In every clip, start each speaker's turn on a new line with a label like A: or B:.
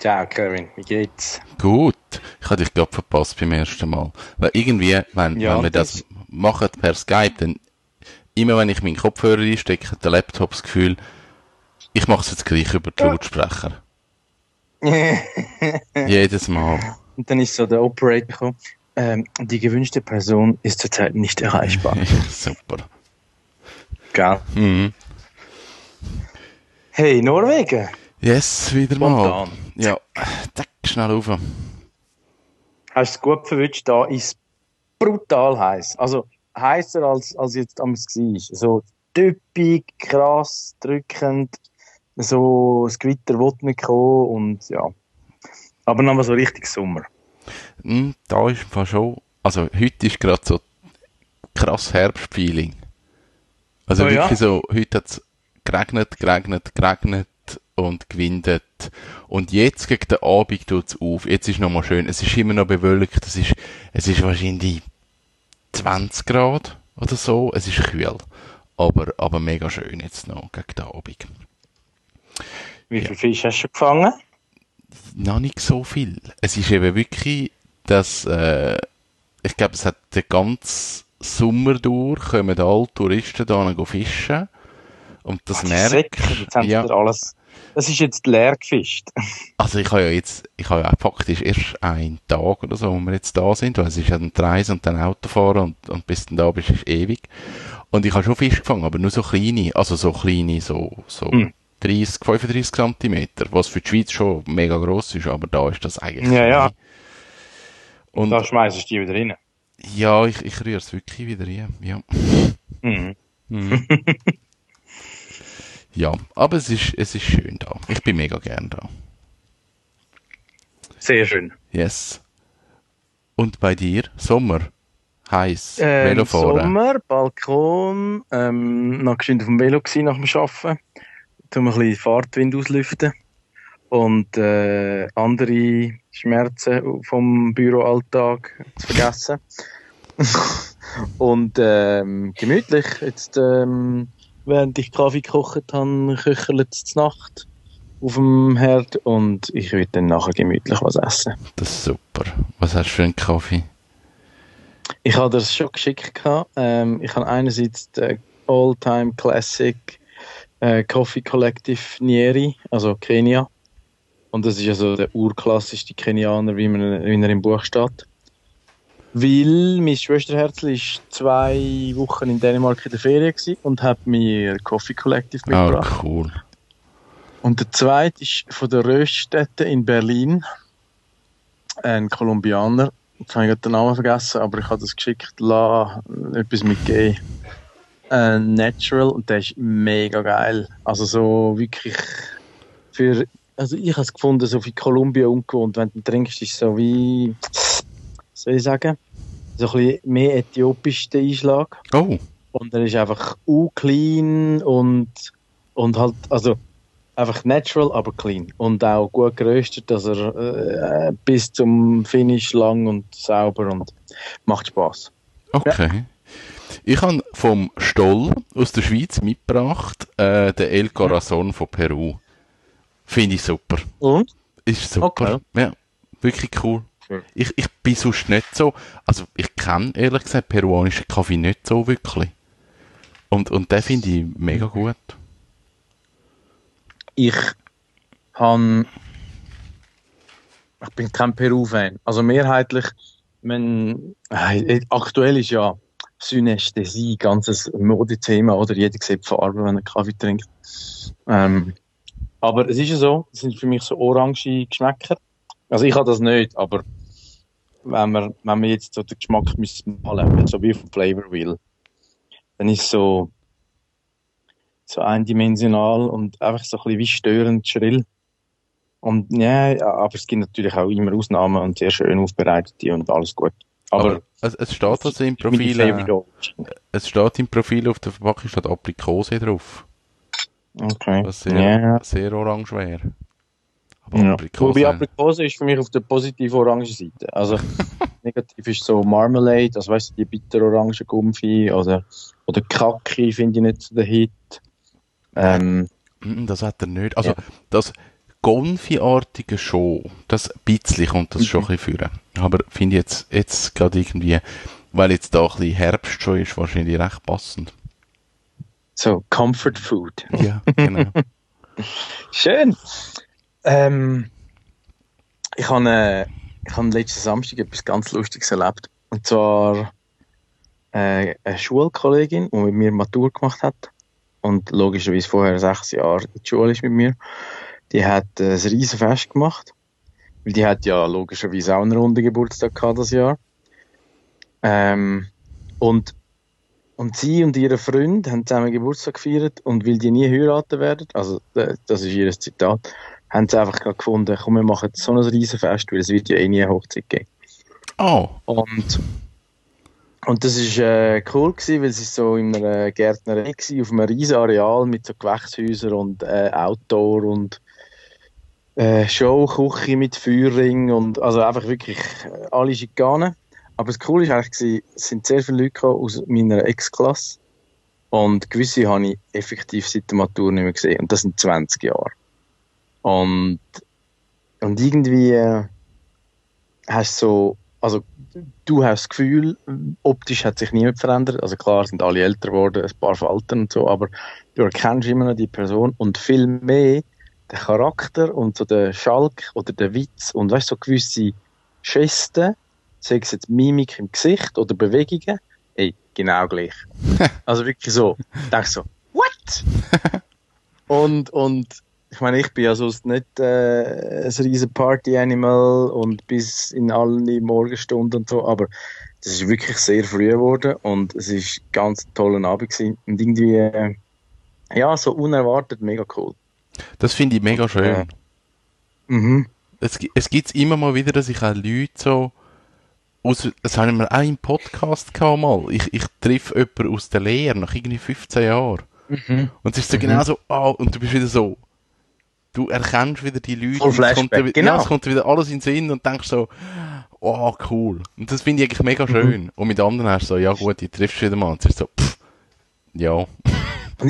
A: Ciao, Kevin. Wie geht's?
B: Gut. Ich habe dich gerade verpasst beim ersten Mal. Weil irgendwie, wenn,
A: Ja,
B: wenn wir das,
A: das-
B: machen per Skype, dann immer wenn ich meinen Kopfhörer einstecke, hat der Laptop das Gefühl, ich mache es jetzt gleich über die Lautsprecher. Jedes Mal.
A: Und dann ist so der Operator gekommen. Ähm, die gewünschte Person ist zurzeit nicht erreichbar.
B: Super.
A: Gell?
B: Mhm.
A: Hey, Norwegen.
B: Yes, wieder mal. Ja, zack, schnell rauf.
A: Hast du es gut verwünscht? Da ist brutal heiß. Also heißer als, als jetzt am war. So typisch, krass, drückend. So, das Gewitter will nicht kommen und ja. Aber noch mal so richtig Sommer.
B: Hm, da ist Fall schon, also heute ist gerade so krass Herbstfeeling. Also
A: Oh ja?
B: wirklich so, heute hat es geregnet, geregnet, geregnet und gewindet. Und jetzt gegen den Abend tut es auf. Jetzt ist noch mal schön. Es ist immer noch bewölkt. Es ist, es ist wahrscheinlich 20 Grad oder so. Es ist kühl. Aber, aber mega schön jetzt noch gegen den Abend.
A: Wie viel Fisch hast du gefangen?
B: noch nicht so viel. Es ist eben wirklich, dass, äh, ich glaube, es hat den ganzen Sommer durch, kommen alle Touristen da fischen. Und das
A: die
B: merkt,
A: Säcke, jetzt haben sie
B: ja,
A: alles. Das ist jetzt leer gefischt.
B: also ich habe ja jetzt, ich habe ja faktisch erst einen Tag oder so, wo wir jetzt da sind, weil es ist ja dann die Reise und dann Autofahren und, und bis dann da bist, ist ewig. Und ich habe schon Fisch gefangen, aber nur so kleine, also so kleine, so, so
A: Hm.
B: 30, 35 Zentimeter, was für die Schweiz schon mega gross ist, aber da ist das eigentlich
A: Ja, ja.
B: Und
A: Da schmeißt du die wieder rein.
B: Ja, ich, ich rühre es wirklich wieder rein. Ja.
A: Mhm.
B: Mhm. ja, aber es ist, es ist schön da. Ich bin mega gern da.
A: Sehr schön.
B: Yes. Und bei dir? Sommer? Heiß?
A: Ähm,
B: Velofahren?
A: Sommer, Balkon, ähm, noch geschwind auf dem Velo gewesen nach dem Arbeiten. Wir ein bisschen Fahrtwind auslüften. Und äh, andere Schmerzen vom Büroalltag zu vergessen. Und ähm, gemütlich. Jetzt, ähm, während ich Kaffee gekocht habe, köchelt es Nacht auf dem Herd und ich will dann nachher gemütlich was essen.
B: Das ist super. Was hast du für einen Kaffee?
A: Ich habe das schon geschickt. gehabt. Ähm, ich habe einerseits den All-Time Classic äh, Coffee Collective Nieri, also Kenia. Und das ist also der urklassischste Kenianer, wie, man, wie er im Buch steht. Weil mein Schwesterherzl ist zwei Wochen in Dänemark in der Ferien und hat mir Coffee Collective
B: Ah,
A: mitgebracht.
B: cool.
A: Und der zweite ist von der Röststätte in Berlin. Ein Kolumbianer. Jetzt habe ich gerade den Namen vergessen, aber ich habe das geschickt. La, etwas mit G. Äh, Natural und der ist mega geil. Also so wirklich für, also ich habe es gefunden, so wie Kolumbien ungewohnt. Wenn du trinkst, ist es so wie, soll ich sagen, so ein bisschen mehr äthiopisch der Einschlag.
B: Oh,
A: Und er ist einfach clean und, und halt, also einfach natural, aber clean. Und auch gut geröstet, dass er äh, bis zum Finish lang und sauber und macht Spaß.
B: okay. Ich habe vom Stoll aus der Schweiz mitgebracht, äh, den El Corazon von Peru. Finde ich super.
A: Und?
B: Ist super.
A: Okay.
B: Ja, wirklich cool.
A: Schön.
B: Ich, ich bin sonst nicht so, also ich kenne ehrlich gesagt peruanischen Kaffee nicht so wirklich. Und, und den finde ich mega gut.
A: Ich han, ich bin kein Peru-Fan. Also mehrheitlich, man, äh, aktuell ist ja Synästhesie ganzes Modethema, oder jeder sieht Farbe, wenn er Kaffee trinkt. Ähm, aber es ist ja so, das sind für mich so orange Geschmäcker. Also ich habe das nicht, aber wenn man, wenn man jetzt so den Geschmack müsste malen, so wie vom Flavor Wheel, dann ist so, so eindimensional und einfach so ein bisschen wie störend schrill. Und ja, aber es gibt natürlich auch immer Ausnahmen und sehr schön aufbereitete und alles gut. Aber,
B: Aber es, es steht also im Profil, äh, es steht im Profil auf der Verpackung steht Aprikose drauf.
A: Okay.
B: Was sehr,
A: Ja.
B: sehr orange wäre. Aber
A: Ja.
B: Aprikose,
A: Wobei Aprikose ist für mich auf der positiven orangen Seite. Also negativ ist so Marmalade, also weißt du, die bitter-orange Gumpfi oder, oder Kaki finde ich nicht so der Hit. Ähm,
B: Mm, das hat er nicht. Also,
A: Ja.
B: das Gonfi-artige schon, das ein bisschen kommt das schon
A: Mhm.
B: ein bisschen führen. Aber finde ich jetzt, jetzt gerade irgendwie, weil jetzt da ein bisschen Herbst schon ist, wahrscheinlich recht passend.
A: so Comfort Food.
B: Ja, genau.
A: Schön. Ähm, ich habe äh, habe letzten Samstag etwas ganz Lustiges erlebt. Und zwar äh, eine Schulkollegin, die mit mir Matur gemacht hat und logischerweise vorher sechs Jahre in der Schule ist mit mir, die hat äh, ein riesen Fest gemacht. Weil die hat ja logischerweise auch einen runden Geburtstag gehabt das Jahr. Ähm, und, und sie und ihre Freund haben zusammen Geburtstag gefeiert und weil die nie heiraten werden, also äh, das ist ihr Zitat, haben sie einfach gefunden, komm, wir machen so ein riesen Fest, weil es wird ja eh nie eine Hochzeit geben.
B: Oh,
A: Und, und das ist äh, cool gewesen, weil es ist so in einer Gärtnerei gewesen, auf einem riesen Areal mit so Gewächshäusern und äh, Outdoor und äh, Show, Küche mit Feuerring und also einfach wirklich äh, alle Schikanen. Aber das Coole ist eigentlich gewesen, es sind sehr viele Leute aus meiner Ex-Klasse und gewisse habe ich effektiv seit der Matur nicht mehr gesehen und das sind 20 Jahre. Und, und irgendwie äh, hast du so, also du hast das Gefühl, optisch hat sich niemand verändert. Also klar sind alle älter geworden, ein paar Falten und so, aber du erkennst immer noch die Person und viel mehr den Charakter und so den Schalk oder den Witz und weißt du, so gewisse Gesten, sei es jetzt Mimik im Gesicht oder Bewegungen, ey, genau gleich. also wirklich so, ich denke so, what? und, und ich meine, ich bin ja sonst nicht äh, ein riesen Party-Animal und bis in alle Morgenstunden und so, aber das ist wirklich sehr früh geworden und es ist ganz ein toller Abend gewesen und irgendwie, äh, ja, so unerwartet mega cool.
B: das finde ich mega schön.
A: Ja. Mhm.
B: Es, es gibt immer mal wieder, dass ich auch Leute so, aus, das haben wir auch im Podcast gehabt mal. Ich, ich treffe jemanden aus der Lehre nach irgendwie 15 Jahren.
A: Mhm.
B: Und es ist so genau so, ah, und du bist wieder so, du erkennst wieder die Leute.
A: Voll
B: und es kommt
A: Flashback,
B: wieder-
A: genau.
B: Ja, es kommt wieder alles in den Sinn und denkst so, oh, cool. Und das finde ich eigentlich mega
A: Mhm.
B: schön. Und mit anderen hast du so, ja gut, ich triffst wieder mal. Und es ist so, pff, ja.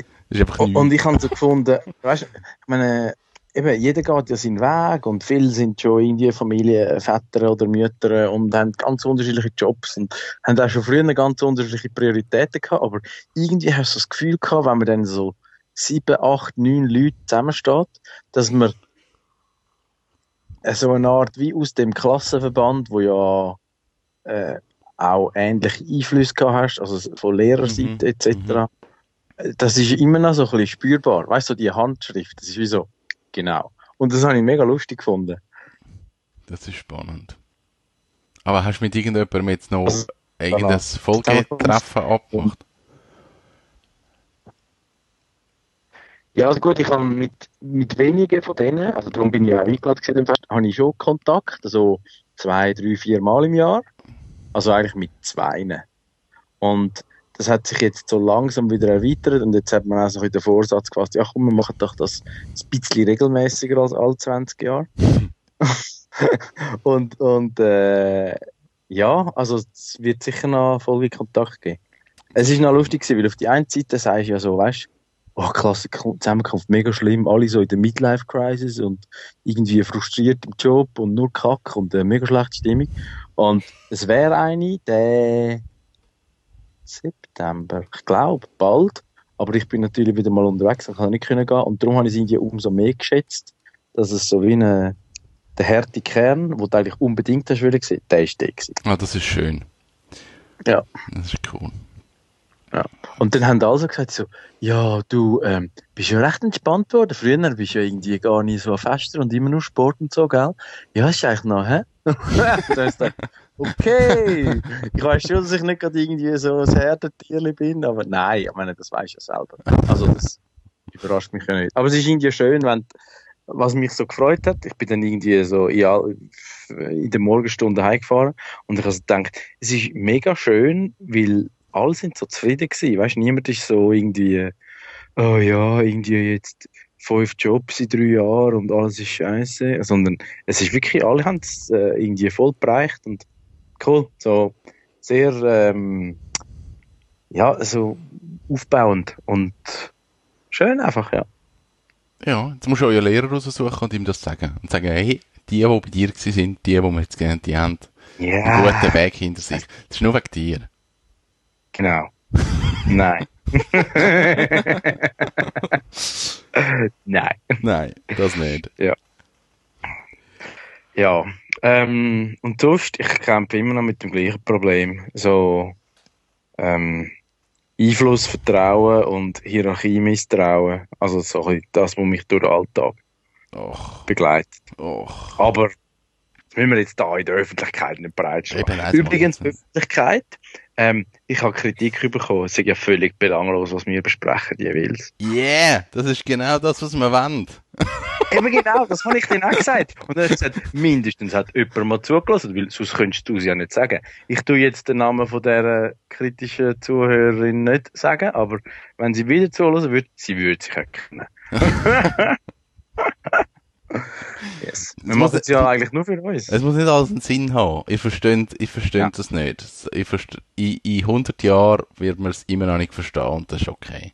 A: Und, und ich habe so gefunden, weißt du, ich meine, eben, jeder geht ja seinen Weg und viele sind schon in die Familie, Väter oder Mütter und haben ganz unterschiedliche Jobs und haben auch schon früher ganz unterschiedliche Prioritäten gehabt, aber irgendwie hast du das Gefühl gehabt, wenn man dann so sieben, acht, neun Leute zusammensteht, dass man so eine Art wie aus dem Klassenverband, wo ja äh, auch ähnliche Einflüsse gehabt hast, also von Lehrerseite
B: Mhm,
A: etc., äh, das ist immer noch so ein bisschen spürbar. Weißt du, so die Handschrift, das ist wie so, genau. Und das habe ich mega lustig gefunden.
B: Das ist spannend. Aber hast du mit irgendjemandem jetzt noch
A: Also,
B: irgendein Folgetreffen abgemacht?
A: Ja, also gut, ich habe mit, mit wenigen von denen, also darum bin ich auch eingeladen gewesen, fest, habe ich schon Kontakt, also zwei, drei, vier Mal im Jahr. Also eigentlich mit zweien. Und das hat sich jetzt so langsam wieder erweitert und jetzt hat man auch so den Vorsatz gefasst, ja komm, wir machen doch das ein bisschen regelmäßiger als alle 20 Jahre. und und äh, ja, also es wird sicher noch Folgekontakt geben. Es ist noch lustig weil auf die einen Seite sagst du ja so, weißt oh klasse Zusammenkunft, mega schlimm, alle so in der Midlife-Crisis und irgendwie frustriert im Job und nur Kack und eine mega schlechte Stimmung. Und es wäre eine, der September, ich glaube, bald. Aber ich bin natürlich wieder mal unterwegs und kann nicht können gehen. Und darum habe ich es irgendwie umso mehr geschätzt, dass es so wie eine, der harte Kern, wo du eigentlich unbedingt hast wollen der ist der gewesen.
B: Ah, das ist schön.
A: Ja.
B: Das ist cool.
A: Ja. Und dann haben alle so gesagt, so, ja, du ähm, bist ja recht entspannt worden. Früher bist du ja irgendwie gar nicht so Fester und immer nur Sport und so, gell? Ja, ist eigentlich noch, hä? dann okay, ich weiß schon, dass ich nicht gerade irgendwie so ein Herdentierli bin, aber nein, ich meine, das weiß ich ja selber. Also das überrascht mich ja nicht. Aber es ist irgendwie schön, wenn, was mich so gefreut hat, ich bin dann irgendwie so in, der Morgenstunde heimgefahren und ich habe so gedacht, es ist mega schön, weil alle sind so zufrieden gewesen. Weißt, niemand ist so irgendwie, oh ja, irgendwie jetzt fünf Jobs in drei Jahren und alles ist scheiße, sondern es ist wirklich, alle haben es äh, irgendwie voll bereicht und cool, so sehr, ähm, ja, so aufbauend und schön einfach, ja.
B: Ja, jetzt musst du euren Lehrer raussuchen und ihm das sagen. Und sagen, hey, die, die bei dir sind, die, die wir jetzt gelernt die haben
A: Ja.
B: einen guten Weg hinter sich. Das ist nur wegen dir.
A: Genau. Nein. Nein.
B: Nein, das nicht.
A: Ja. Ähm, und sonst, ich kämpfe immer noch mit dem gleichen Problem. So ähm, Einfluss, Vertrauen und Hierarchie misstrauen. Also so das, was mich durch den Alltag
B: Och,
A: begleitet.
B: och.
A: Aber das müssen wir jetzt da in der Öffentlichkeit nicht breitschlagen.
B: Also
A: Übrigens,
B: mal-
A: Öffentlichkeit, ähm, ich habe Kritik bekommen, es ist ja völlig belanglos, was wir besprechen jeweils.
B: Yeah, das ist genau das, was wir wollen.
A: Eben genau, das habe ich denen auch gesagt. Und dann hat gesagt, mindestens hat jemand mal zugelassen, weil sonst könntest du es ja nicht sagen. Ich tue jetzt den Namen von der kritischen Zuhörerin nicht sagen, aber wenn sie wieder zulassen würde, sie würde sich erkennen. yes. Wir
B: muss-
A: machen es ja eigentlich nur für uns.
B: Es muss nicht alles einen Sinn haben. Ich verstehe, ich verstehe
A: Ja.
B: das nicht. Ich verste, in, in 100 Jahren wird man es immer noch nicht verstehen und das ist okay.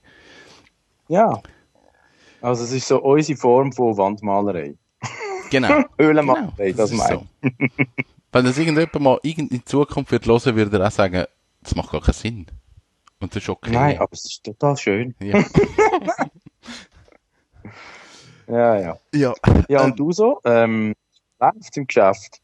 A: Ja. Also es ist so unsere Form von Wandmalerei.
B: Genau.
A: Höhlenmalerei, das
B: ist
A: meine ich.
B: so. Wenn das irgendjemand mal in Zukunft wird hören, würde er auch sagen, das macht gar keinen Sinn. Und das ist okay.
A: Nein, aber es ist total schön.
B: Ja.
A: Ja, ja.
B: ja.
A: Ja,
B: Ähm.
A: und du so? Ähm, läuft im Geschäft.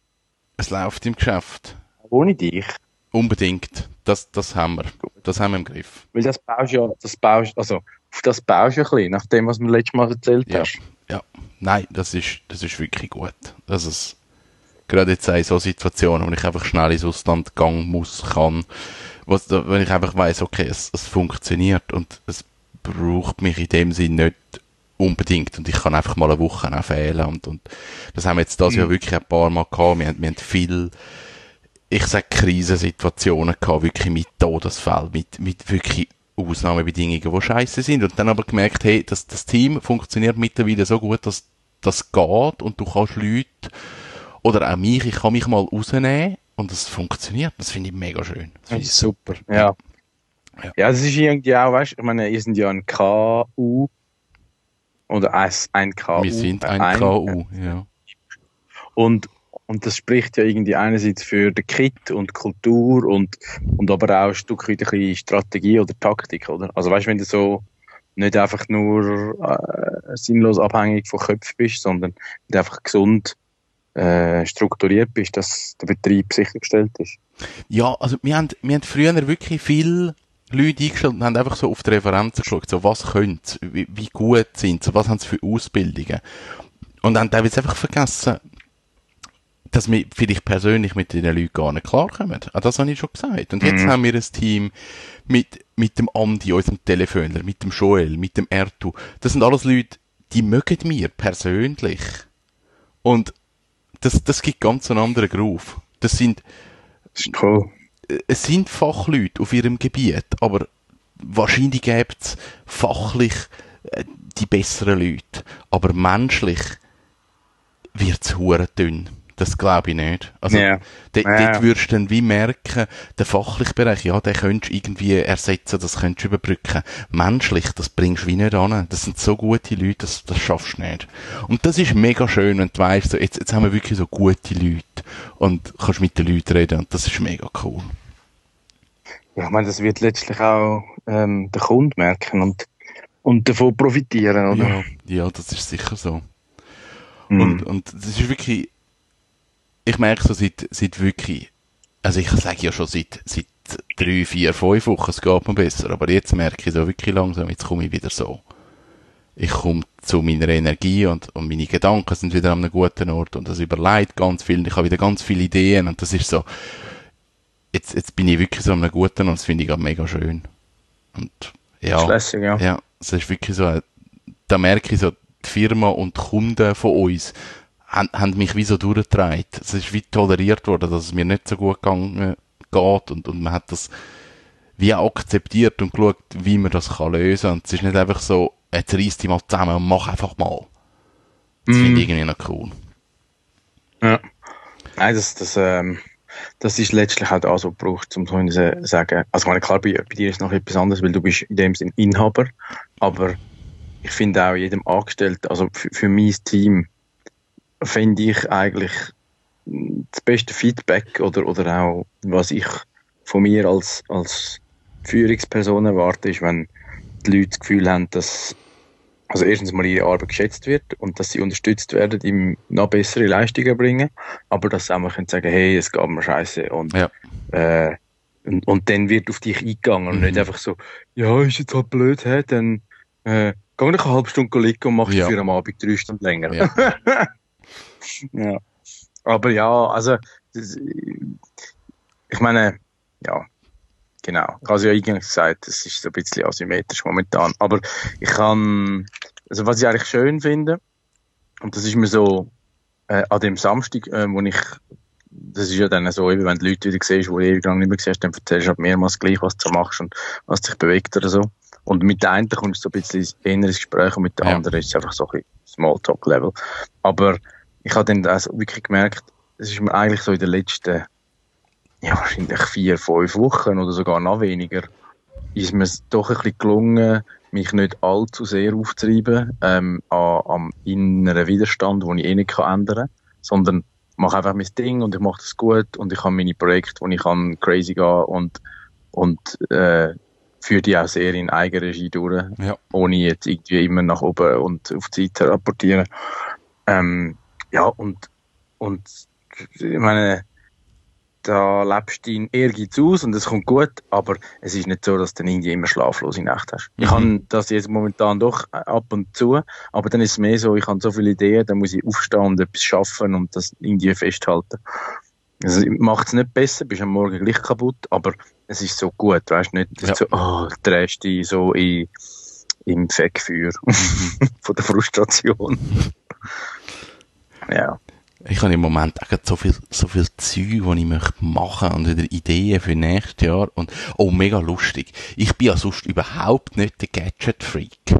B: Es läuft im Geschäft.
A: Ohne dich.
B: Unbedingt. Das, das haben wir. Das haben wir im Griff.
A: Weil das baust ja, das baust, also, auf das baust du ja ein bisschen, nach dem, was du mir letztes Mal erzählt
B: Ja.
A: hast.
B: Ja. Nein, das ist, das ist wirklich gut. Also es, gerade jetzt in so Situationen, wo ich einfach schnell ins Ausland gehen muss, kann, was, wenn ich einfach weiss, okay, es, es funktioniert und es braucht mich in dem Sinn nicht unbedingt und ich kann einfach mal eine Woche auch fehlen und, und das haben wir jetzt das Jahr wirklich ein paar Mal gehabt. Wir, haben- wir haben viel, ich sag Krisensituationen gehabt, wirklich mit Todesfällen, mit, mit wirklich Ausnahmebedingungen, die scheiße sind und dann aber gemerkt, hey, das, das Team funktioniert mittlerweile so gut, dass das geht und du kannst Leute oder auch mich, ich kann mich mal rausnehmen und es funktioniert. Das finde ich mega schön. Das finde ich
A: super. Ja.
B: Ja.
A: Ja, das ist irgendwie auch, weißt du, ich meine, ihr sind ja ein KU oder ein, ein KU.
B: Wir sind ein,
A: äh,
B: KU, ja.
A: Und, und das spricht ja irgendwie einerseits für den Kit und Kultur und, und aber auch ein Stück weit ein bisschen Strategie oder Taktik, oder? Also weißt du, wenn du so nicht einfach nur äh, sinnlos abhängig von Köpfen bist, sondern einfach gesund äh, strukturiert bist, dass der Betrieb sichergestellt ist.
B: Ja, also wir haben, wir haben früher wirklich viel Leute eingestellt und haben einfach so auf die Referenzen geschaut, so was können sie, wie, wie gut sind sie, was haben sie für Ausbildungen. Und haben teilweise einfach vergessen, dass wir vielleicht persönlich mit den Leuten gar nicht klarkommen. Ah, das habe ich schon gesagt. Und jetzt haben wir ein Team mit, mit dem Andi, unserem Telefonler, mit dem Joel, mit dem Ertu. Das sind alles Leute, die mögen mir persönlich. Und das, das gibt ganz einen anderen Groove. Das sind,
A: Das ist cool.
B: Es sind Fachleute auf ihrem Gebiet, aber wahrscheinlich gibt es fachlich äh, die besseren Leute. Aber menschlich wird es dünn. Das glaube ich nicht. Also,
A: Ja.
B: dort würdest du dann wie merken, der fachliche Bereich, ja, den könntest du irgendwie ersetzen, das könntest du überbrücken. Menschlich, das bringst du wie nicht an. Das sind so gute Leute, das, das schaffst du nicht. Und das ist mega schön, wenn du weißt, so, jetzt, jetzt haben wir wirklich so gute Leute und kannst mit den Leuten reden und das ist mega cool.
A: Ja, ich meine, das wird letztlich auch ähm, der Kunde merken und, und davon profitieren, oder?
B: Ja, ja, das ist sicher so.
A: Mhm.
B: Und, und das ist wirklich, ich merke so seit, seit wirklich, also ich sage ja schon seit, seit drei, vier, fünf Wochen, es geht mir besser, aber jetzt merke ich so wirklich langsam, jetzt komme ich wieder so. Ich komme zu meiner Energie und, und meine Gedanken sind wieder an einem guten Ort und das überlegt ganz viel und ich habe wieder ganz viele Ideen und das ist so, jetzt, jetzt bin ich wirklich so an einem guten Ort, das finde ich gerade mega schön. Und ja.
A: Lässig, ja.
B: Ja, es ist wirklich so, da merke ich so, die Firma und die Kunden von uns haben, haben mich wie so durchgetragen. Es ist wie toleriert worden, dass es mir nicht so gut gegangen geht und, und man hat das wie akzeptiert und geschaut, wie man das kann lösen kann. Und es ist nicht einfach so, jetzt reiss dich mal zusammen und mach einfach mal. Das mm. finde ich irgendwie noch cool.
A: Ja. Nein, das, das, ähm, das ist letztlich halt auch so gebraucht, um so zu sagen. Also, meine, klar, bei, bei dir ist noch etwas anderes, weil du bist in dem Sinn Inhaber, aber ich finde auch jedem Angestellten, also für, für mein Team, finde ich eigentlich das beste Feedback oder, oder auch, was ich von mir als, als Führungsperson erwarte, ist, wenn die Leute das Gefühl haben, dass also erstens mal ihre Arbeit geschätzt wird und dass sie unterstützt werden, ihm noch bessere Leistungen bringen, aber dass sie auch mal können sagen, hey, es geht mir scheiße und, ja. äh, und, und dann wird auf dich eingegangen und nicht mhm. einfach so, ja, ist jetzt halt blöd, hä, dann äh, geh noch eine halbe Stunde liegen und mach ja. für am Abend drei Stunden länger. Ja. ja. Aber ja, also das, ich meine, ja, genau. Ich habe es ja eingangs gesagt, es ist so ein bisschen asymmetrisch momentan. Aber ich kann, also was ich eigentlich schön finde, und das ist mir so äh, an dem Samstag, äh, wo ich, das ist ja dann so, eben, wenn du Leute wieder siehst, die du ewig lang nicht mehr siehst, dann erzählst du halt mehrmals gleich, was du machst und was dich bewegt oder so. Und mit der einen kommst du so ein bisschen ins inneres Gespräch und mit der ja. anderen ist es einfach so ein Smalltalk-Level. Aber ich habe dann also wirklich gemerkt, es ist mir eigentlich so in den letzten ja, wahrscheinlich vier, fünf Wochen oder sogar noch weniger, ist mir doch ein bisschen gelungen, mich nicht allzu sehr aufzutreiben ähm, an, am inneren Widerstand, den ich eh nicht kann ändern kann, sondern mache einfach mein Ding und ich mache das gut und ich habe meine Projekte, wo ich kann crazy gehen und, und äh, führe die auch sehr in Eigenregie durch, ja. ohne jetzt irgendwie immer nach oben und auf die Zeit rapportieren. Ähm, ja, und, und ich meine, da lebst du deinen Ehrgeiz aus und es kommt gut, aber es ist nicht so, dass du dann irgendwie immer schlaflose Nacht hast. Mhm. Ich habe das jetzt momentan doch ab und zu, aber dann ist es mehr so, ich habe so viele Ideen, dann muss ich aufstehen und etwas schaffen und das irgendwie festhalten. Also macht es nicht besser, bist am Morgen gleich kaputt, aber es ist so gut, weißt du, nicht ja. so, oh, drehst dich so in, im Feckfeuer mhm. von der Frustration. ja
B: ich habe im Moment auch so viel, so viel Zeug, die ich möchte machen und wieder Ideen für nächstes Jahr und, oh, mega lustig. Ich bin ja sonst überhaupt nicht der Gadget-Freak.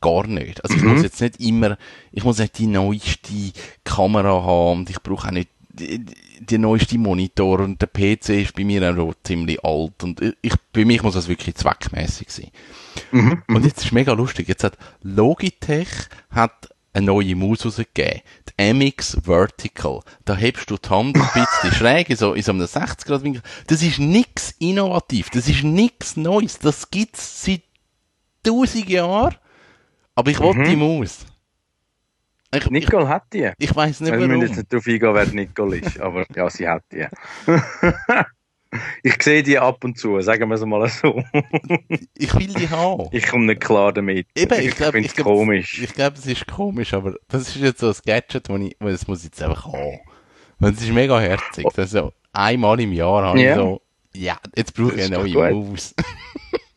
B: Gar nicht. Also ich mhm. muss jetzt nicht immer, ich muss nicht die neueste Kamera haben und ich brauche auch nicht die, die neueste Monitor und der PC ist bei mir auch ziemlich alt und ich, bei mir muss das wirklich zweckmäßig sein. Mhm. Und mhm. jetzt ist mega lustig. Jetzt hat Logitech hat eine neue Maus rausgegeben. Die MX Vertical. Da hebst du die Hand ein bisschen schräg, in so, in so einem 60 Grad Winkel. Das ist nix innovativ. Das ist nix Neues. Das gibt's seit tausend Jahren. Aber ich wollte mhm. die Maus.
A: Ich, Nicole hat die.
B: Ich weiß nicht, warum.
A: Ich muss jetzt nicht darauf eingehen, wer Nicole ist, aber ja, sie hat die. Ich sehe die ab und zu, sagen wir es mal so.
B: ich will die haben.
A: Ich komme nicht klar damit.
B: Eben, ich, ich glaube, es komisch. Ich glaube, es ist komisch, aber das ist jetzt so ein Gadget, wo ich, wo das muss ich jetzt einfach haben. Und es ist mega herzig. Das so, einmal im Jahr habe ja. ich so, ja, jetzt brauche ich eine neue Moves.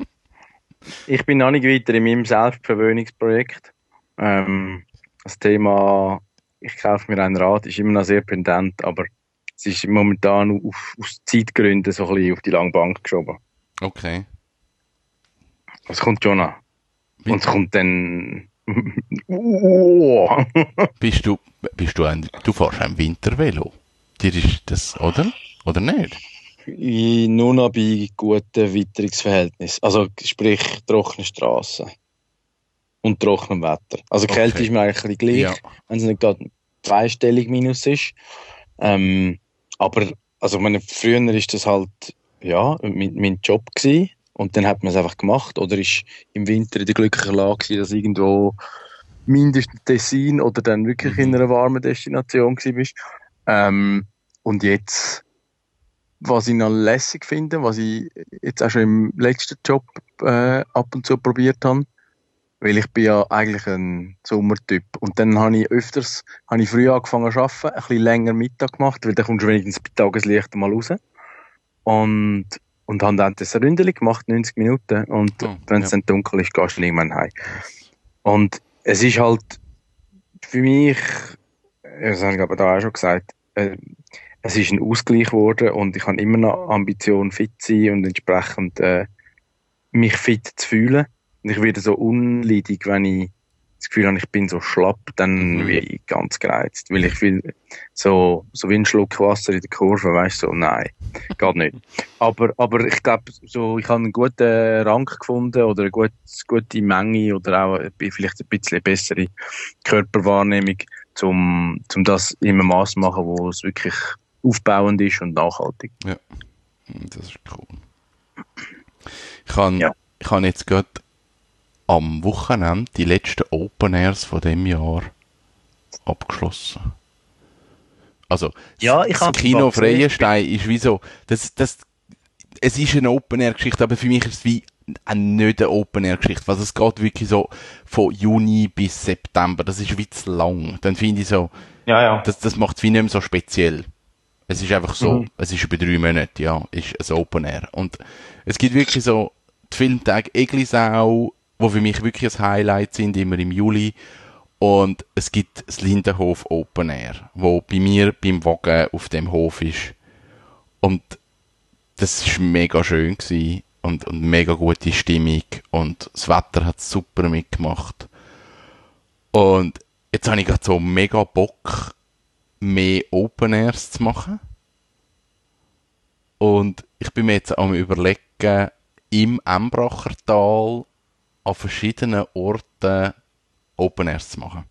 A: ich bin noch nicht weiter in meinem Selbstverwöhnungsprojekt. Ähm, das Thema, ich kaufe mir ein Rad, ist immer noch sehr pendent, aber es ist momentan auf, aus Zeitgründen so ein bisschen auf die lange Bank geschoben.
B: Okay.
A: Es kommt schon an. Und es kommt dann.
B: bist du, bist du ein, du fährst ein Wintervelo? Dir ist das, oder? Oder nicht?
A: Nur noch bei guten Witterungsverhältnissen. Also, sprich, trockene Straßen. Und trockenem Wetter. Also, okay. Kälte ist mir eigentlich gleich, ja. wenn es nicht gerade zweistellig minus ist. Ähm, aber, also, meine, früher ist das halt, ja, mein, mein Job gewesen. Und dann hat man es einfach gemacht. Oder ist im Winter in der glücklichen Lage gewesen, dass irgendwo mindestens Tessin oder dann wirklich mhm. in einer warmen Destination gewesen ähm, Und jetzt, was ich noch lässig finde, was ich jetzt auch schon im letzten Job äh, ab und zu probiert habe, weil ich bin ja eigentlich ein Sommertyp. Und dann habe ich öfters, habe ich früh angefangen zu arbeiten, ein bisschen länger Mittag gemacht, weil dann kommst du wenigstens bei Tageslicht mal raus. Und, und habe dann das Ründeli gemacht, 90 Minuten. Und oh, wenn es ja. dann dunkel ist, gehst du irgendwann heim. Und es ist halt für mich, das habe ich aber da auch schon gesagt, äh, es ist ein Ausgleich geworden und ich habe immer noch Ambition fit zu sein und entsprechend äh, mich fit zu fühlen. Und ich werde so unleidig, wenn ich das Gefühl habe, ich bin so schlapp, dann mhm. werde ich ganz gereizt. Weil ich will so, so wie ein Schluck Wasser in der Kurve, weißt du, so, nein, geht nicht. Aber, aber ich glaube, so, ich habe einen guten Rang gefunden oder eine gute, gute Menge oder auch vielleicht ein bisschen bessere Körperwahrnehmung, um, um das in einem Maß zu machen, wo es wirklich aufbauend ist und nachhaltig.
B: Ja, das ist cool. Ich kann, ja. ich kann jetzt gerade am Wochenende die letzten Open Airs von dem Jahr abgeschlossen. Also,
A: ja, ich
B: das Kino Freienstein ist wie so, das, das, es ist eine Open Air Geschichte, aber für mich ist es wie eine nicht eine Open Air Geschichte, weil es geht wirklich so von Juni bis September, das ist wie zu lang. Dann finde ich so,
A: ja, ja.
B: das, das macht es wie nicht mehr so speziell. Es ist einfach so, mhm. es ist über drei Monate, ja, ist ein Open Air. Und es gibt wirklich so die Filmtage Eglisau, wo für mich wirklich ein Highlight sind, immer im Juli. Und es gibt das Lindenhof Open Air, wo bei mir beim Wagen auf dem Hof ist. Und das ist mega schön gewesen und, und mega gute Stimmung und das Wetter hat super mitgemacht. Und jetzt habe ich gerade so mega Bock, mehr Open Airs zu machen. Und ich bin mir jetzt am überlegen, im Embrachertal an verschiedenen Orten Open Airs zu machen.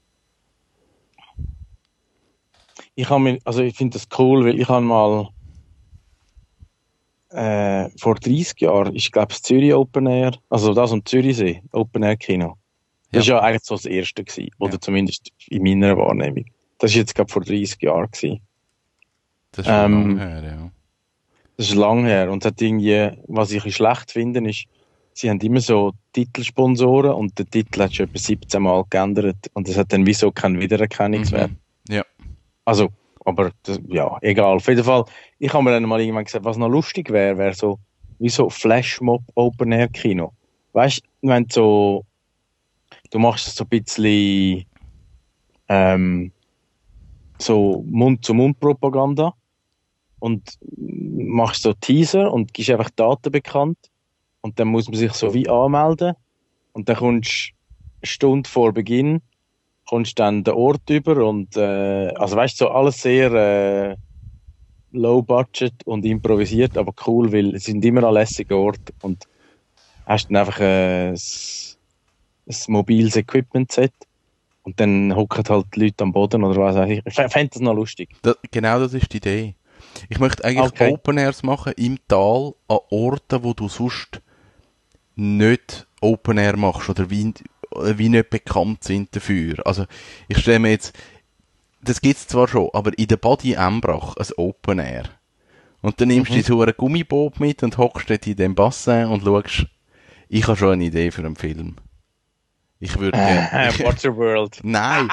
A: Ich habe also ich finde das cool, weil ich habe mal äh, vor 30 Jahren ist glaube ich Zürich Open Air, also das am Zürichsee Open Air Kino. Das ja. ja eigentlich so das erste gewesen, oder ja. zumindest in meiner Wahrnehmung. Das ist jetzt glaube vor 30 Jahren gewesen.
B: Das ist ähm, lange her, ja.
A: Das ist lang her und hat irgendwie, was ich schlecht finde, ist, sie haben immer so Titelsponsoren und der Titel hat schon etwa 17 Mal geändert und es hat dann wieso keinen Wiedererkennungswert. Mhm.
B: Ja.
A: Also, aber das, ja, egal. Auf jeden Fall, ich habe mir dann mal irgendwann gesagt, was noch lustig wäre, wäre so wie so Flashmob Open Air Kino. Weißt du, wenn so, du machst so ein bisschen ähm, so Mund-zu-Mund-Propaganda und machst so Teaser und gibst einfach Daten bekannt und dann muss man sich so wie anmelden und dann kommst eine Stunde vor Beginn kommst dann den Ort über und äh, also weißt so alles sehr äh, low budget und improvisiert, aber cool, weil es sind immer ein lässiger Ort und hast dann einfach äh, ein, ein mobiles Equipment Set und dann hocken halt die Leute am Boden oder was auch Ich fände das noch lustig.
B: Das, genau das ist die Idee. Ich möchte eigentlich okay. Open Airs machen im Tal an Orten, wo du sonst nicht Open Air machst oder wie, wie nicht bekannt sind dafür. Also ich stelle mir jetzt, das gibt's zwar schon, aber in der Body Embrach ein Open Air. Und dann nimmst mhm. du so ein Gummiboot mit und hockst dort in dem Bassin und schaust, ich habe schon eine Idee für einen Film. Ich würde
A: gerne. Uh, Waterworld.
B: Nein.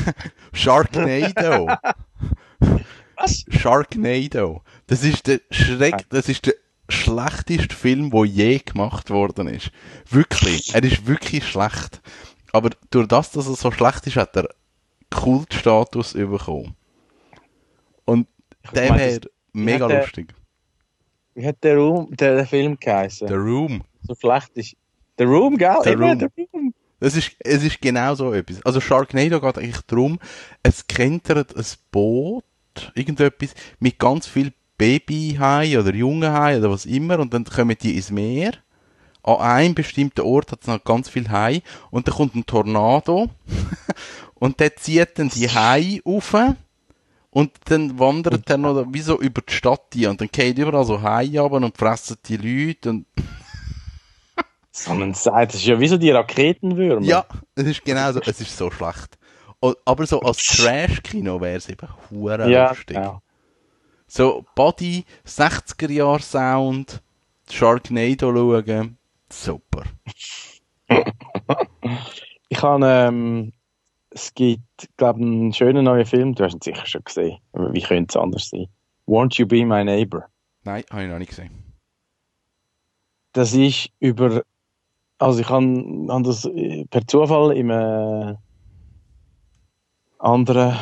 B: Sharknado.
A: Was?
B: Sharknado. Das ist der Schreck, das ist der schlechteste Film, der je gemacht worden ist. Wirklich. Er ist wirklich schlecht. Aber durch das, dass er so schlecht ist, hat er Kultstatus bekommen. Und der wäre mega der, lustig.
A: Wie hat der, Room, der, der Film geheißen?
B: The Room.
A: So schlecht ist. The Room, gell?
B: The Room. The Room. Es ist, es ist genau so etwas. Also Sharknado geht eigentlich darum, es kentert ein Boot, irgendetwas, mit ganz viel Babyhai oder Jungenhai oder was immer und dann kommen die ins Meer. An einem bestimmten Ort hat es noch ganz viel Hai und dann kommt ein Tornado und der zieht dann die Hai auf und dann wandert er noch wie so über die Stadt hier und dann geht überall so Hai runter und fressen die Leute und
A: so ein Seid, das ist ja wie so die Raketenwürmer.
B: Ja, es ist genau so, es ist so schlecht. Aber so als Trash-Kino wäre es eben hure ja, lustig. Ja. So Body, 60er-Jahr-Sound, Sharknado schauen, super.
A: ich habe, ähm, es gibt, glaube einen schönen neuen Film, du hast ihn sicher schon gesehen. Wie könnte es anders sein? Won't You Be My Neighbor?
B: Nein, habe ich noch nicht gesehen.
A: Das ist über also ich habe hab das äh, per Zufall im, äh, anderen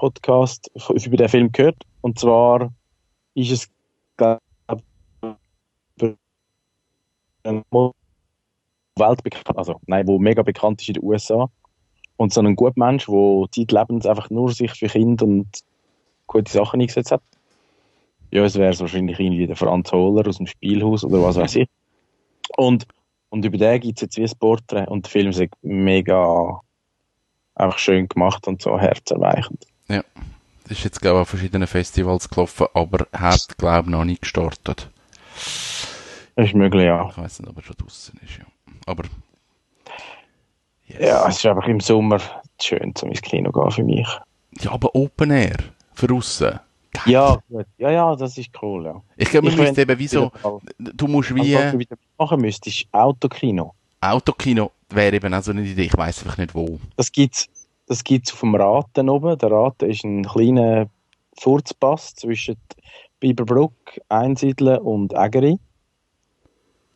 A: Podcast über den Film gehört. Und zwar ist es, glaube weltbekannt, also nein, wo mega bekannt ist in den USA. Und so ein guter Mensch, der zeitlebens einfach nur sich für Kinder und gute Sachen eingesetzt hat. Ja, es wäre wahrscheinlich irgendwie der Franz Hohler aus dem Spielhaus oder was weiß ich. Und, und über den gibt es jetzt wie ein Porträt und der Film ist mega einfach schön gemacht und so herzerweichend.
B: Ja, das ist jetzt, glaube ich, an verschiedenen Festivals gelaufen, aber hat, glaube ich, noch nicht gestartet.
A: Das ist möglich, ja.
B: Ich weiß nicht, ob er schon draußen ist, ja. Aber.
A: Yes. Ja, es ist einfach im Sommer schön, zum ins Kino gehen für mich.
B: Ja, aber Open Air, für aussen.
A: Ja, gut. ja, ja, das ist cool, ja.
B: Ich glaube, man müsste eben wie so, du musst wie...
A: Also, was du wieder machen müsstest, Autokino.
B: Autokino wäre eben auch so eine Idee, ich weiß einfach nicht wo.
A: Das gibt's, das gibt's auf dem Raten oben. Der Raten ist ein kleiner Furzpass zwischen Biberbruck, Einsiedeln und Ägeri.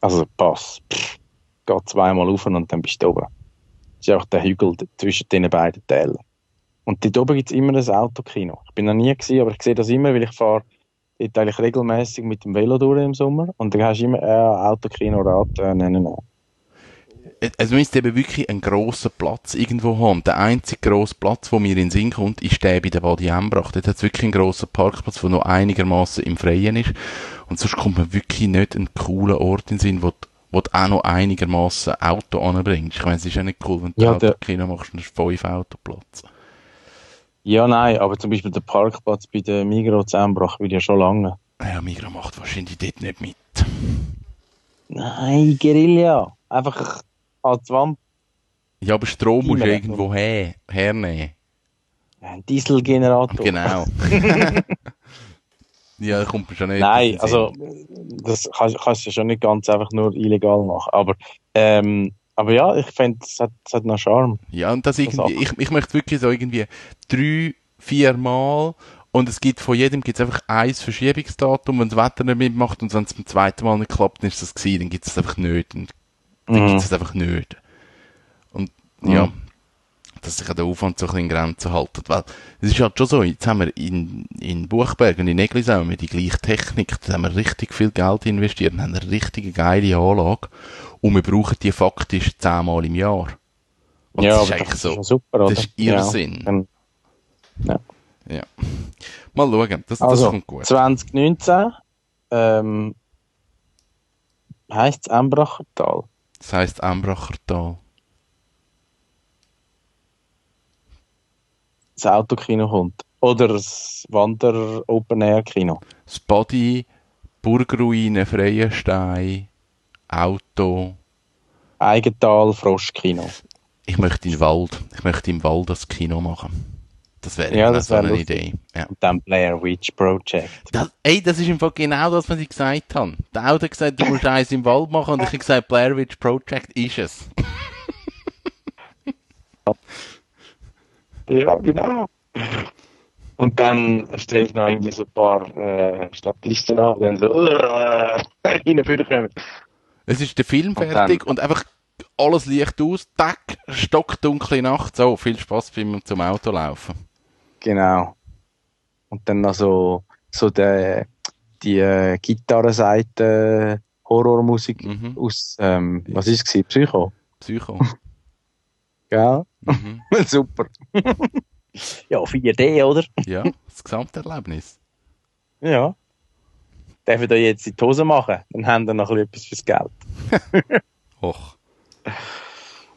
A: Also Pass, pff, geht zweimal auf und dann bist du oben. Das ist auch der Hügel zwischen den beiden Tälern. Und dort oben gibt es immer ein Autokino. Ich bin noch nie gewesen, aber ich sehe das immer, weil ich fahre dort eigentlich regelmäßig mit dem Velo durch im Sommer. Und dann hast du immer äh, Autokino, Rad, äh, nennen.
B: Also müsste eben wirklich einen grossen Platz irgendwo haben. Der einzige grosse Platz, wo mir in den Sinn kommt, ist der bei der Wadi Embrach. Dort hat es wirklich einen grossen Parkplatz, der noch einigermaßen im Freien ist. Und sonst kommt man wirklich nicht einen coolen Ort in den Sinn, wo wo du auch noch einigermaßen Auto anbringst. Ich meine, es ist ja nicht cool, wenn du
A: Ja,
B: Autokino machst und hast fünf Autoplatz.
A: Ja, nein, aber zum Beispiel der Parkplatz bei der Migros Embrach will ja schon lange.
B: Ja, Migros macht wahrscheinlich dort nicht mit.
A: Nein, Guerilla. Einfach als Wand.
B: Ja, aber Strom musst du irgendwo her, hernehmen.
A: Ein Dieselgenerator.
B: Genau. ja, da kommt man schon nicht.
A: Nein, also das kannst, kannst du schon nicht ganz einfach nur illegal machen. Aber, ähm, aber ja, ich finde, es hat, hat noch Charme.
B: Ja, und das irgendwie, ich, ich möchte wirklich so irgendwie drei, vier Mal und es gibt von jedem gibt's einfach ein Verschiebungsdatum, wenn das Wetter nicht mitmacht und wenn es beim zweiten Mal nicht klappt, dann ist das gewesen, dann gibt es einfach nicht. Und dann
A: Mhm.
B: gibt es einfach nicht. Und ja, dass sich der Aufwand so ein bisschen in Grenzen halten. Weil es ist halt schon so, jetzt haben wir in, in Buchberg und in Eglisau haben wir die gleiche Technik, da haben wir richtig viel Geld investiert und haben eine richtig geile Anlage und wir brauchen die faktisch zehnmal im Jahr. Und
A: ja,
B: das ist eigentlich
A: das
B: so.
A: ist super?
B: Das ist Irrsinn.
A: Ja,
B: Ja. Mal schauen, das, das
A: also,
B: kommt gut.
A: 2019 ähm, heisst es Embracher Tal.
B: Das heisst Embracher Tal.
A: Das Autokino kommt. Oder das Wander-Open-Air-Kino.
B: Das Body, Burgruine, Freienstein, Auto.
A: Eigental, Froschkino.
B: Ich möchte in den Wald. Ich möchte im Wald das Kino machen. Das wäre
A: Ja,
B: so eine
A: lustig.
B: Idee. Ja.
A: Und dann Blair Witch Project.
B: Das, ey, das ist im Fall genau das, was ich gesagt habe. Der Auto hat gesagt, du musst eins im Wald machen und ich habe gesagt, Blair Witch Project ist es.
A: Ja, genau. Und dann stelle ich noch irgendwie so ein paar äh, Statisten an, die dann so äh, reinkommen.
B: Es ist der Film
A: Und dann-
B: fertig und einfach alles Licht aus, tack, stockdunkle Nacht, so, viel Spaß beim zum Auto laufen.
A: Genau. Und dann noch so, so der, die äh, Gitarrenseite Horrormusik
B: Mhm.
A: aus, ähm, was ist es? Psycho.
B: Psycho.
A: Gell?
B: Mhm.
A: Super. ja, 4D, oder?
B: Ja, das Gesamterlebnis.
A: Ja. Dürfen da jetzt in die Hose machen? Dann haben wir noch ein bisschen etwas fürs Geld.
B: Och.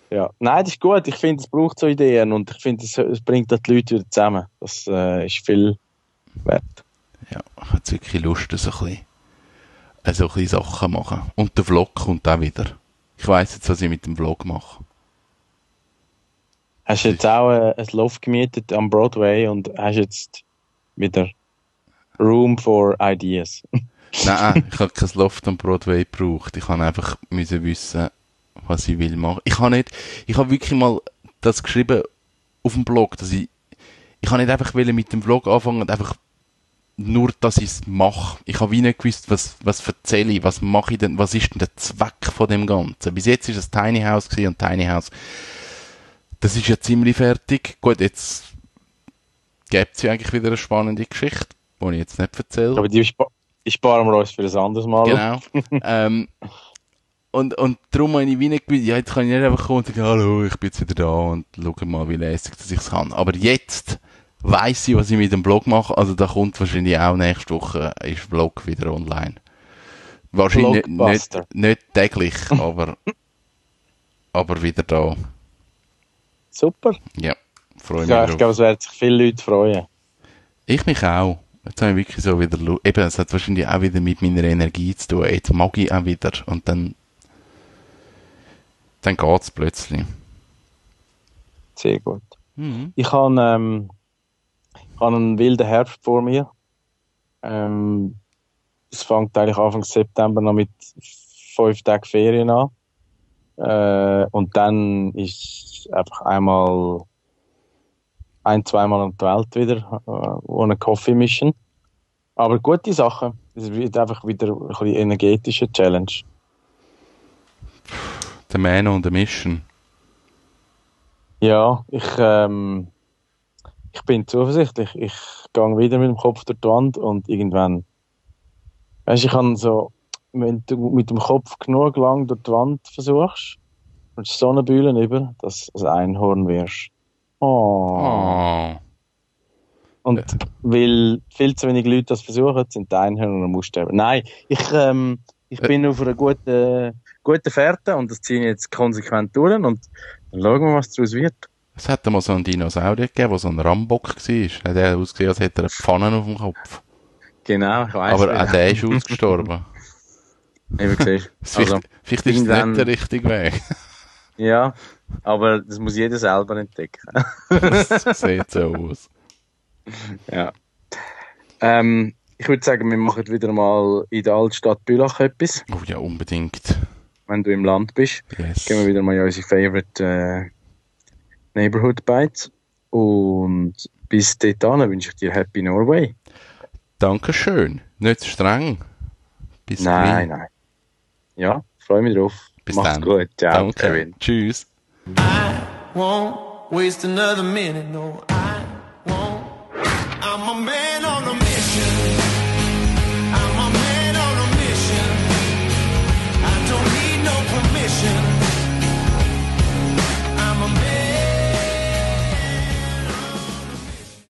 A: Ja. Nein, das ist gut. Ich finde, es braucht so Ideen und ich finde, es, es bringt auch die Leute wieder zusammen. Das äh, ist viel wert.
B: Ja, ich habe wirklich Lust, so ein bisschen, äh, so ein bisschen Sachen machen. Und der Vlog kommt auch wieder. Ich weiss jetzt, was ich mit dem Vlog mache.
A: Hast du jetzt auch äh, ein Loft gemietet am Broadway und hast jetzt wieder Room for Ideas?
B: Nein, ich habe kein Loft am Broadway gebraucht. Ich habe einfach müssen wissen, was ich will machen. Ich habe nicht, ich habe wirklich mal das geschrieben auf dem Blog, dass ich, ich habe nicht einfach wollen mit dem Vlog anfangen und einfach nur, dass ich es mache. Ich habe wie nicht gewusst, was, was erzähle ich, was mache ich denn, was ist denn der Zweck von dem Ganzen? Bis jetzt ist es Tiny House gewesen und Tiny House, das ist ja ziemlich fertig. Gut, jetzt gibt es ja eigentlich wieder eine spannende Geschichte, die ich jetzt nicht erzähle.
A: Aber die, spa die sparen wir uns für ein anderes Mal.
B: Genau. ähm, und, und darum habe ich wie nicht gewusst, ja, jetzt kann ich nicht einfach kommen und sagen, hallo, ich bin jetzt wieder da und schau mal, wie lässig dass ich es kann. Aber jetzt weiss ich, was ich mit dem Blog mache. Also da kommt wahrscheinlich auch nächste Woche ist der Blog wieder online. Wahrscheinlich nicht, nicht täglich, aber, aber wieder da.
A: Super.
B: Ja, freue mich
A: Ja, ich glaube, es werden sich viele Leute freuen.
B: Ich mich auch. Jetzt habe ich wirklich so wieder, eben, es hat wahrscheinlich auch wieder mit meiner Energie zu tun. Jetzt mag ich auch wieder. Und dann, dann geht's plötzlich.
A: Sehr gut.
B: Mhm.
A: Ich habe ähm, ich habe einen wilden Herbst vor mir. Ähm, es fängt eigentlich Anfang September noch mit fünf Tagen Ferien an. Äh, und dann ist einfach einmal ein, zweimal um die Welt wieder äh, ohne Coffee mischen. Aber gute Sachen. Es wird einfach wieder ein bisschen energetische Challenge.
B: Der Man und der Mission.
A: Ja, ich, ähm, ich bin zuversichtlich. Ich gehe wieder mit dem Kopf durch die Wand und irgendwann, weißt du, ich kann so, wenn du mit dem Kopf genug lang durch die Wand versuchst und Sonnenbühlen über, dass du ein Einhorn wirst. Oh.
B: Oh.
A: Und weil viel zu wenig Leute das versuchen, sind die Einhörner am Aussterben. Nein, ich, ähm, ich bin auf einer guten, guten Fährte und das ziehe ich jetzt konsequent durch und dann schauen wir, was daraus wird.
B: Es hat mal so einen Dinosaurier gegeben, der so ein Rambock war. Hat er ausgesehen, als hätte er eine Pfanne auf dem Kopf.
A: Genau, ich weiss.
B: Aber auch der ist ausgestorben.
A: Eben siehst.
B: Vielleicht,
A: Also,
B: vielleicht ist es nicht der richtige Weg.
A: ja, aber das muss jeder selber entdecken.
B: Das sieht so aus.
A: ja. Ähm, ich würde sagen, wir machen wieder mal in der Altstadt Bülach etwas,
B: Oh ja, unbedingt.
A: Wenn du im Land bist.
B: Yes.
A: Gehen wir wieder mal in unsere favorite äh, Neighborhood Bites. Und bis dahin wünsche ich dir Happy Norway.
B: Dankeschön. Nicht zu streng. Bis
A: nein, nein. Ja, freue mich drauf.
B: Bis
A: Mach's
B: dann.
A: gut. Ciao,
B: Danke.
A: Kevin.
B: Tschüss.
C: won't waste another minute. No,